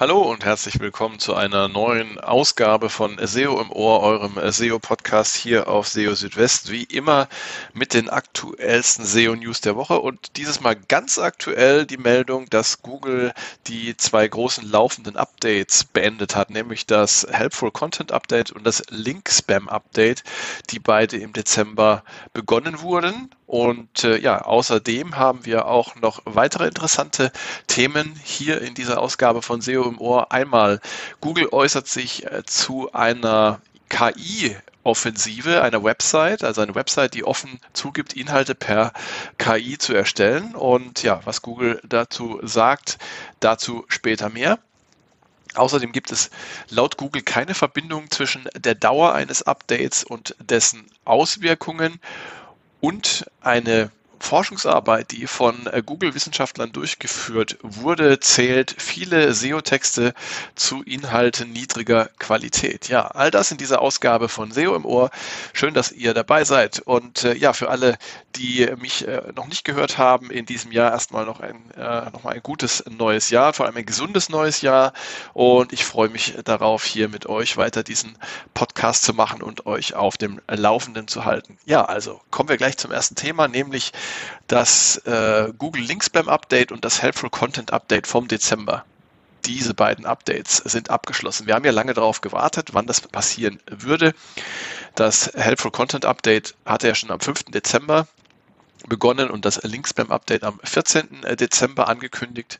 Hallo und herzlich willkommen zu einer neuen Ausgabe von SEO im Ohr, eurem SEO-Podcast hier auf SEO Südwest. Wie immer mit den aktuellsten SEO-News der Woche und dieses Mal ganz aktuell die Meldung, dass Google die zwei großen laufenden Updates beendet hat, nämlich das Helpful Content Update und das Link Spam Update, die beide im Dezember begonnen wurden. Und äh, ja, außerdem haben wir auch noch weitere interessante Themen hier in dieser Ausgabe von SEO im Ohr. Einmal, Google äußert sich äh, zu einer KI Offensive einer Website, also eine Website, die offen zugibt, Inhalte per KI zu erstellen. Und ja, was Google dazu sagt, dazu später mehr. Außerdem gibt es laut Google keine Verbindung zwischen der Dauer eines Updates und dessen Auswirkungen und eine Forschungsarbeit, die von äh, Google-Wissenschaftlern durchgeführt wurde, zählt viele SEO-Texte zu Inhalten niedriger Qualität. Ja, all das in dieser Ausgabe von SEO im Ohr. Schön, dass ihr dabei seid. Und äh, ja, für alle, die mich äh, noch nicht gehört haben, in diesem Jahr erstmal noch ein, äh, noch mal ein gutes neues Jahr, vor allem ein gesundes neues Jahr. Und ich freue mich darauf, hier mit euch weiter diesen Podcast zu machen und euch auf dem Laufenden zu halten. Ja, also kommen wir gleich zum ersten Thema, nämlich das äh, Google Link Spam Update und das Helpful Content Update vom Dezember. Diese beiden Updates sind abgeschlossen. Wir haben ja lange darauf gewartet, wann das passieren würde. Das Helpful Content Update hatte ja schon am 5. Dezember begonnen und das Link-Spam-Update am 14. Äh, Dezember angekündigt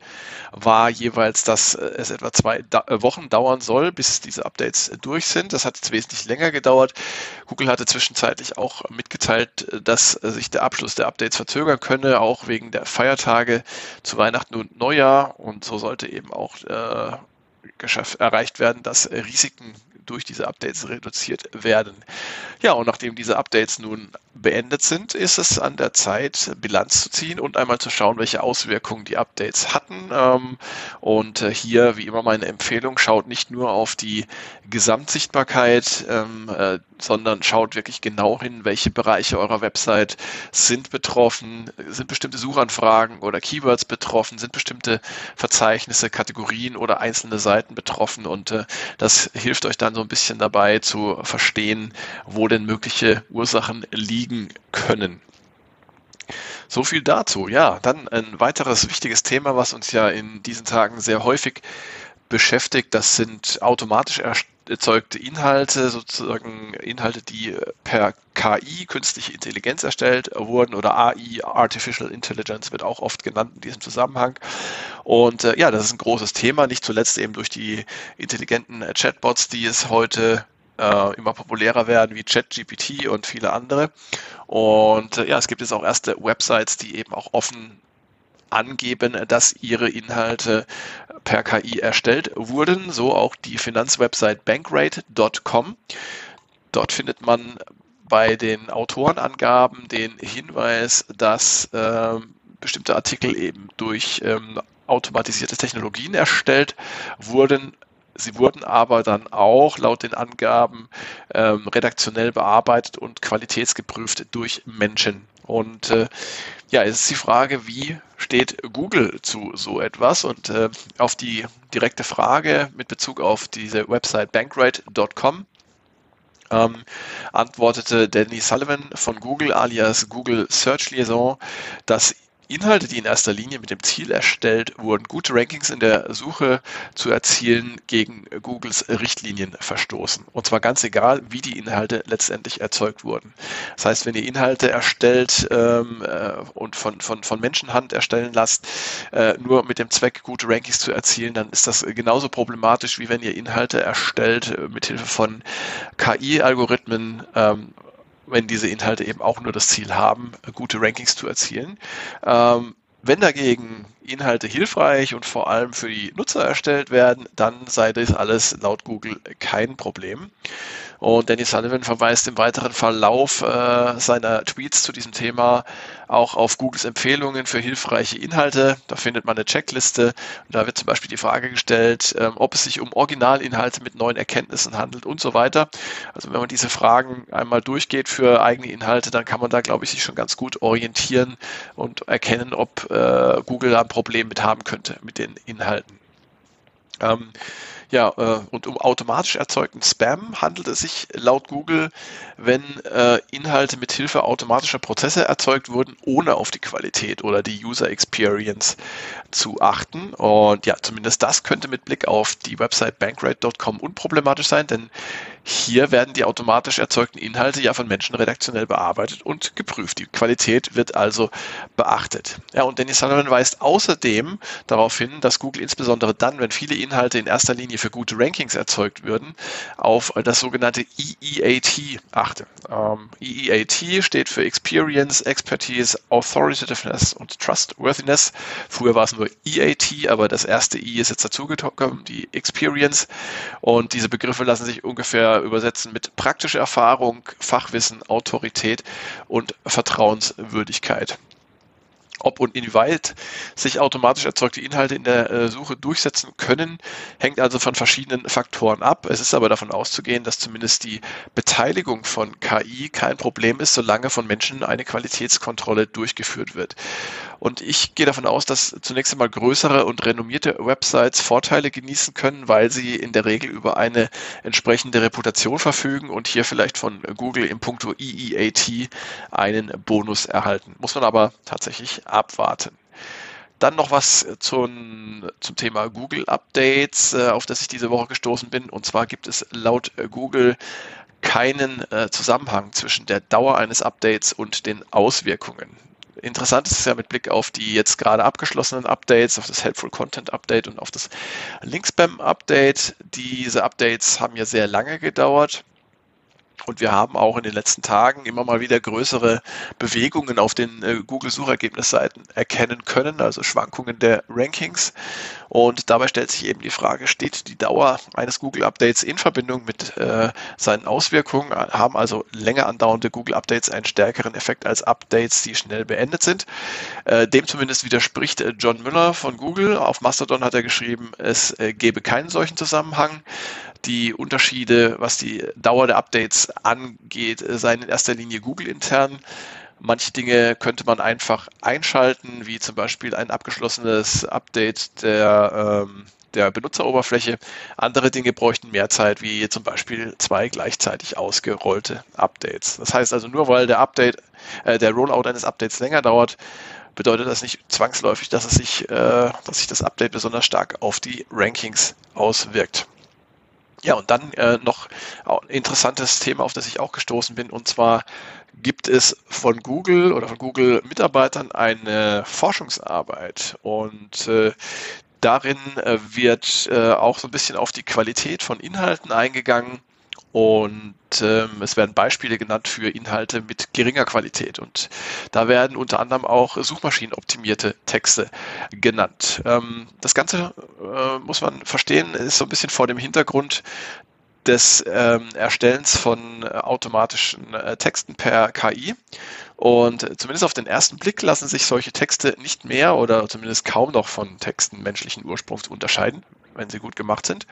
war jeweils, dass äh, es etwa zwei äh, Wochen dauern soll, bis diese Updates durch sind. Das hat jetzt wesentlich länger gedauert. Google hatte zwischenzeitlich auch mitgeteilt, dass sich der Abschluss der Updates verzögern könne, auch wegen der Feiertage zu Weihnachten und Neujahr. Und so sollte eben auch äh, erreicht werden, dass Risiken durch diese Updates reduziert werden. Ja, und nachdem diese Updates nun beendet sind, ist es an der Zeit, Bilanz zu ziehen und einmal zu schauen, welche Auswirkungen die Updates hatten. Ähm, und äh, hier, wie immer, meine Empfehlung, schaut nicht nur auf die Gesamtsichtbarkeit, ähm, äh, sondern schaut wirklich genau hin, welche Bereiche eurer Website sind betroffen, sind bestimmte Suchanfragen oder Keywords betroffen, sind bestimmte Verzeichnisse, Kategorien oder einzelne Seiten betroffen und äh, das hilft euch dann so ein bisschen dabei zu verstehen, wo denn mögliche Ursachen liegen können. So viel dazu. Ja, dann ein weiteres wichtiges Thema, was uns ja in diesen Tagen sehr häufig beschäftigt. Das sind automatisch erzeugte Inhalte, sozusagen Inhalte, die per KI, künstliche Intelligenz erstellt wurden oder AI, Artificial Intelligence wird auch oft genannt in diesem Zusammenhang. Und äh, ja, das ist ein großes Thema, nicht zuletzt eben durch die intelligenten Chatbots, die es heute äh, immer populärer werden, wie ChatGPT und viele andere. Und äh, ja, es gibt jetzt auch erste Websites, die eben auch offen angeben, dass ihre Inhalte per KI erstellt wurden, so auch die Finanzwebsite bankrate.com. Dort findet man bei den Autorenangaben den Hinweis, dass äh, bestimmte Artikel eben durch ähm, automatisierte Technologien erstellt wurden, Sie wurden aber dann auch laut den Angaben ähm, redaktionell bearbeitet und qualitätsgeprüft durch Menschen. Und äh, ja, es ist die Frage, wie steht Google zu so etwas? Und äh, auf die direkte Frage mit Bezug auf diese Website bankrate.com ähm, antwortete Danny Sullivan von Google alias Google Search Liaison, dass Inhalte, die in erster Linie mit dem Ziel erstellt wurden, gute Rankings in der Suche zu erzielen, gegen Googles Richtlinien verstoßen. Und zwar ganz egal, wie die Inhalte letztendlich erzeugt wurden. Das heißt, wenn ihr Inhalte erstellt ähm, äh, und von, von, von Menschenhand erstellen lasst, äh, nur mit dem Zweck, gute Rankings zu erzielen, dann ist das genauso problematisch, wie wenn ihr Inhalte erstellt äh, mit Hilfe von KI-Algorithmen ähm, wenn diese Inhalte eben auch nur das Ziel haben, gute Rankings zu erzielen. Ähm, wenn dagegen Inhalte hilfreich und vor allem für die Nutzer erstellt werden, dann sei das alles laut Google kein Problem. Und Danny Sullivan verweist im weiteren Verlauf äh, seiner Tweets zu diesem Thema auch auf Googles Empfehlungen für hilfreiche Inhalte. Da findet man eine Checkliste. Da wird zum Beispiel die Frage gestellt, ähm, ob es sich um Originalinhalte mit neuen Erkenntnissen handelt und so weiter. Also wenn man diese Fragen einmal durchgeht für eigene Inhalte, dann kann man da, glaube ich, sich schon ganz gut orientieren und erkennen, ob äh, Google da ein Problem mit haben könnte mit den Inhalten. Ähm, ja, äh, und um automatisch erzeugten Spam handelt es sich laut Google, wenn äh, Inhalte mit Hilfe automatischer Prozesse erzeugt wurden, ohne auf die Qualität oder die User Experience zu achten. Und ja, zumindest das könnte mit Blick auf die Website bankrate.com unproblematisch sein, denn hier werden die automatisch erzeugten Inhalte ja von Menschen redaktionell bearbeitet und geprüft. Die Qualität wird also beachtet. Ja, und Dennis Sullivan weist außerdem darauf hin, dass Google insbesondere dann, wenn viele Inhalte in erster Linie für gute Rankings erzeugt würden, auf das sogenannte EEAT achte. Ähm, EEAT steht für Experience, Expertise, Authoritativeness und Trustworthiness. Früher war es nur EAT, aber das erste I ist jetzt dazugekommen, die Experience. Und diese Begriffe lassen sich ungefähr übersetzen mit praktischer Erfahrung, Fachwissen, Autorität und Vertrauenswürdigkeit. Ob und inwieweit sich automatisch erzeugte Inhalte in der äh, Suche durchsetzen können, hängt also von verschiedenen Faktoren ab. Es ist aber davon auszugehen, dass zumindest die Beteiligung von KI kein Problem ist, solange von Menschen eine Qualitätskontrolle durchgeführt wird. Und ich gehe davon aus, dass zunächst einmal größere und renommierte Websites Vorteile genießen können, weil sie in der Regel über eine entsprechende Reputation verfügen und hier vielleicht von Google im Punkto EEAT einen Bonus erhalten. Muss man aber tatsächlich abwarten. Dann noch was zum, zum Thema Google Updates, äh, auf das ich diese Woche gestoßen bin. Und zwar gibt es laut Google keinen äh, Zusammenhang zwischen der Dauer eines Updates und den Auswirkungen. Interessant ist es ja mit Blick auf die jetzt gerade abgeschlossenen Updates, auf das Helpful Content Update und auf das Link Spam Update. Diese Updates haben ja sehr lange gedauert. Und wir haben auch in den letzten Tagen immer mal wieder größere Bewegungen auf den äh, Google-Suchergebnisseiten erkennen können, also Schwankungen der Rankings. Und dabei stellt sich eben die Frage, steht die Dauer eines Google-Updates in Verbindung mit äh, seinen Auswirkungen? Haben also länger andauernde Google-Updates einen stärkeren Effekt als Updates, die schnell beendet sind? Äh, dem zumindest widerspricht äh, John Müller von Google. Auf Mastodon hat er geschrieben, es äh, gebe keinen solchen Zusammenhang. Die Unterschiede, was die Dauer der Updates angeht, seien in erster Linie Google-intern. Manche Dinge könnte man einfach einschalten, wie zum Beispiel ein abgeschlossenes Update der, ähm, der Benutzeroberfläche. Andere Dinge bräuchten mehr Zeit, wie zum Beispiel zwei gleichzeitig ausgerollte Updates. Das heißt also, nur weil der Update, äh, der Rollout eines Updates länger dauert, bedeutet das nicht zwangsläufig, dass es sich, äh, dass sich das Update besonders stark auf die Rankings auswirkt. Ja, und dann äh, noch ein interessantes Thema, auf das ich auch gestoßen bin, und zwar gibt es von Google oder von Google-Mitarbeitern eine Forschungsarbeit. Und äh, darin äh, wird äh, auch so ein bisschen auf die Qualität von Inhalten eingegangen und ähm, es werden Beispiele genannt für Inhalte mit geringer Qualität. Und da werden unter anderem auch suchmaschinenoptimierte Texte genannt. Ähm, das Ganze äh, muss man verstehen, ist so ein bisschen vor dem Hintergrund des ähm, Erstellens von äh, automatischen äh, Texten per KI. Und zumindest auf den ersten Blick lassen sich solche Texte nicht mehr oder zumindest kaum noch von Texten menschlichen Ursprungs unterscheiden, wenn sie gut gemacht sind.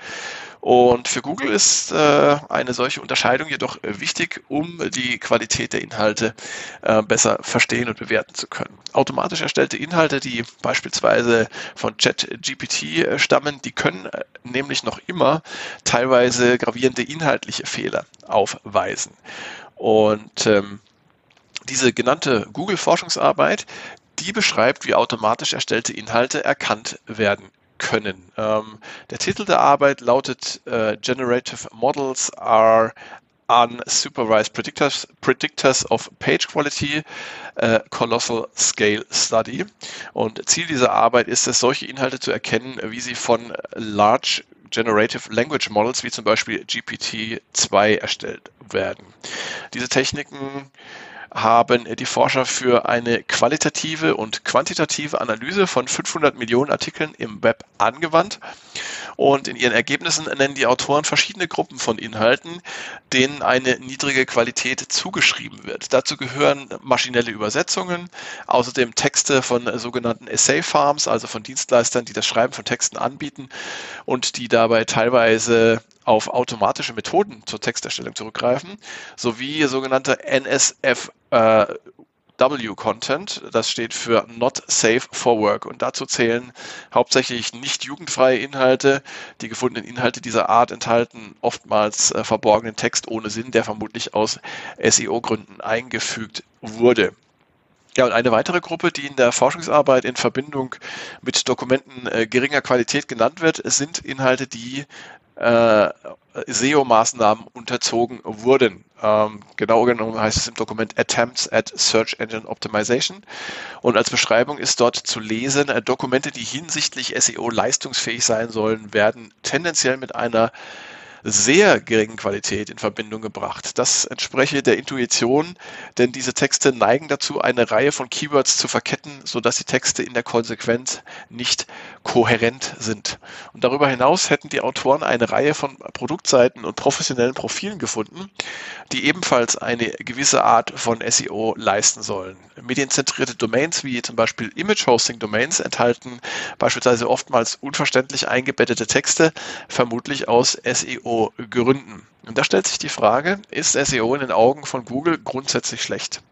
Und für Google ist äh, eine solche Unterscheidung jedoch wichtig, um die Qualität der Inhalte äh, besser verstehen und bewerten zu können. Automatisch erstellte Inhalte, die beispielsweise von ChatGPT äh, stammen, die können äh, nämlich noch immer teilweise gravierende inhaltliche Fehler aufweisen. Und ähm, diese genannte Google-Forschungsarbeit, die beschreibt, wie automatisch erstellte Inhalte erkannt werden können. Ähm, der Titel der Arbeit lautet äh, Generative Models are Unsupervised Predictors, Predictors of Page Quality, äh, Colossal Scale Study. Und Ziel dieser Arbeit ist es, solche Inhalte zu erkennen, wie sie von Large Generative Language Models wie zum Beispiel GPT-2 erstellt werden. Diese Techniken haben die Forscher für eine qualitative und quantitative Analyse von 500 Millionen Artikeln im Web angewandt. Und in ihren Ergebnissen nennen die Autoren verschiedene Gruppen von Inhalten, denen eine niedrige Qualität zugeschrieben wird. Dazu gehören maschinelle Übersetzungen, außerdem Texte von sogenannten Essay Farms, also von Dienstleistern, die das Schreiben von Texten anbieten und die dabei teilweise auf automatische Methoden zur Texterstellung zurückgreifen, sowie sogenannte NSF äh. Das steht für Not Safe for Work. Und dazu zählen hauptsächlich nicht jugendfreie Inhalte. Die gefundenen Inhalte dieser Art enthalten oftmals äh, verborgenen Text ohne Sinn, der vermutlich aus SEO-Gründen eingefügt wurde. Ja, und eine weitere Gruppe, die in der Forschungsarbeit in Verbindung mit Dokumenten äh, geringer Qualität genannt wird, sind Inhalte, die äh, SEO-Maßnahmen unterzogen wurden. Ähm, genau genommen heißt es im Dokument Attempts at Search Engine Optimization. Und als Beschreibung ist dort zu lesen, äh, Dokumente, die hinsichtlich SEO leistungsfähig sein sollen, werden tendenziell mit einer sehr geringen Qualität in Verbindung gebracht. Das entspreche der Intuition, denn diese Texte neigen dazu, eine Reihe von Keywords zu verketten, sodass die Texte in der Konsequenz nicht kohärent sind. Und darüber hinaus hätten die Autoren eine Reihe von Produktseiten und professionellen Profilen gefunden, die ebenfalls eine gewisse Art von SEO leisten sollen. Medienzentrierte Domains wie zum Beispiel Image Hosting Domains enthalten beispielsweise oftmals unverständlich eingebettete Texte, vermutlich aus SEO SEO-Gründen. Und da stellt sich die Frage, ist SEO in den Augen von Google grundsätzlich schlecht?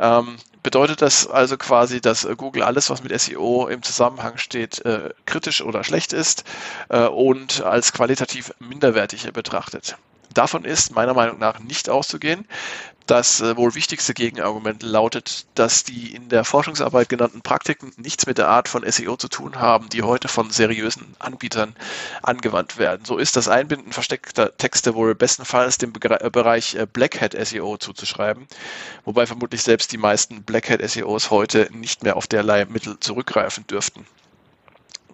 Ähm, bedeutet das also quasi, dass Google alles, was mit SEO im Zusammenhang steht, äh, kritisch oder schlecht ist äh, und als qualitativ minderwertig betrachtet? Davon ist meiner Meinung nach nicht auszugehen. Das äh, wohl wichtigste Gegenargument lautet, dass die in der Forschungsarbeit genannten Praktiken nichts mit der Art von SEO zu tun haben, die heute von seriösen Anbietern angewandt werden. So ist das Einbinden versteckter Texte wohl bestenfalls dem äh, Bereich äh, Black Hat SEO zuzuschreiben, wobei vermutlich selbst die meisten Black Hat SEOs heute nicht mehr auf derlei Mittel zurückgreifen dürften.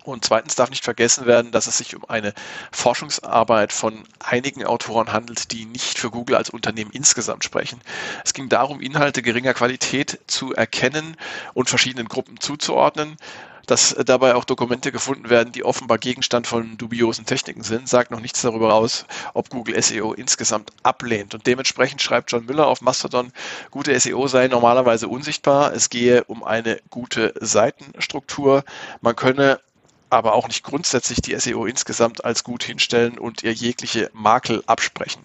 Und zweitens darf nicht vergessen werden, dass es sich um eine Forschungsarbeit von einigen Autoren handelt, die nicht für Google als Unternehmen insgesamt sprechen. Es ging darum, Inhalte geringer Qualität zu erkennen und verschiedenen Gruppen zuzuordnen. Dass dabei auch Dokumente gefunden werden, die offenbar Gegenstand von dubiosen Techniken sind, sagt noch nichts darüber aus, ob Google SEO insgesamt ablehnt. Und dementsprechend schreibt John Müller auf Mastodon, gute SEO sei normalerweise unsichtbar. Es gehe um eine gute Seitenstruktur. Man könne aber auch nicht grundsätzlich die SEO insgesamt als gut hinstellen und ihr jegliche Makel absprechen.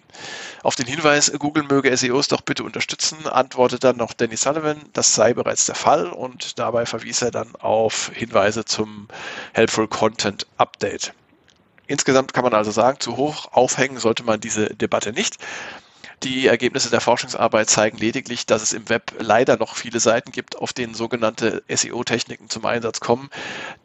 Auf den Hinweis, Google möge SEOs doch bitte unterstützen, antwortet dann noch Danny Sullivan, das sei bereits der Fall und dabei verwies er dann auf Hinweise zum Helpful Content Update. Insgesamt kann man also sagen, zu hoch aufhängen sollte man diese Debatte nicht. Die Ergebnisse der Forschungsarbeit zeigen lediglich, dass es im Web leider noch viele Seiten gibt, auf denen sogenannte SEO-Techniken zum Einsatz kommen,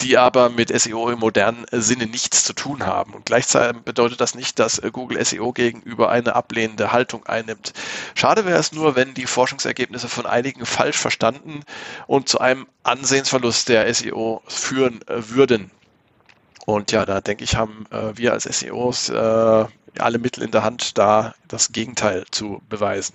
die aber mit SEO im modernen Sinne nichts zu tun haben. Und gleichzeitig bedeutet das nicht, dass Google SEO gegenüber eine ablehnende Haltung einnimmt. Schade wäre es nur, wenn die Forschungsergebnisse von einigen falsch verstanden und zu einem Ansehensverlust der SEO führen würden. Und ja, da denke ich, haben äh, wir als SEOs äh, alle Mittel in der Hand, da das Gegenteil zu beweisen.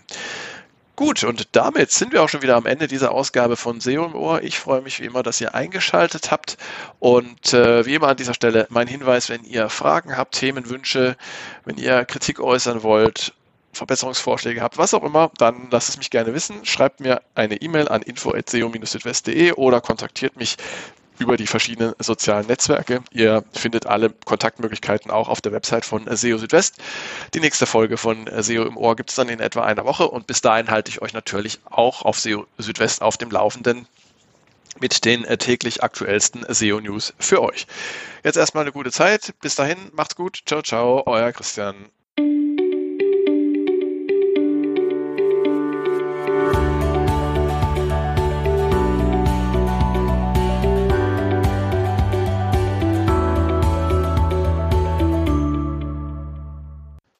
Gut, und damit sind wir auch schon wieder am Ende dieser Ausgabe von SEO im Ohr. Ich freue mich wie immer, dass ihr eingeschaltet habt. Und äh, wie immer an dieser Stelle mein Hinweis, wenn ihr Fragen habt, Themenwünsche, wenn ihr Kritik äußern wollt, Verbesserungsvorschläge habt, was auch immer, dann lasst es mich gerne wissen. Schreibt mir eine E-Mail an info.seo-südwest.de oder kontaktiert mich über die verschiedenen sozialen Netzwerke. Ihr findet alle Kontaktmöglichkeiten auch auf der Website von SEO Südwest. Die nächste Folge von SEO im Ohr gibt es dann in etwa einer Woche und bis dahin halte ich euch natürlich auch auf SEO Südwest auf dem Laufenden mit den äh, täglich aktuellsten SEO-News für euch. Jetzt erstmal eine gute Zeit. Bis dahin, macht's gut. Ciao, ciao, euer Christian.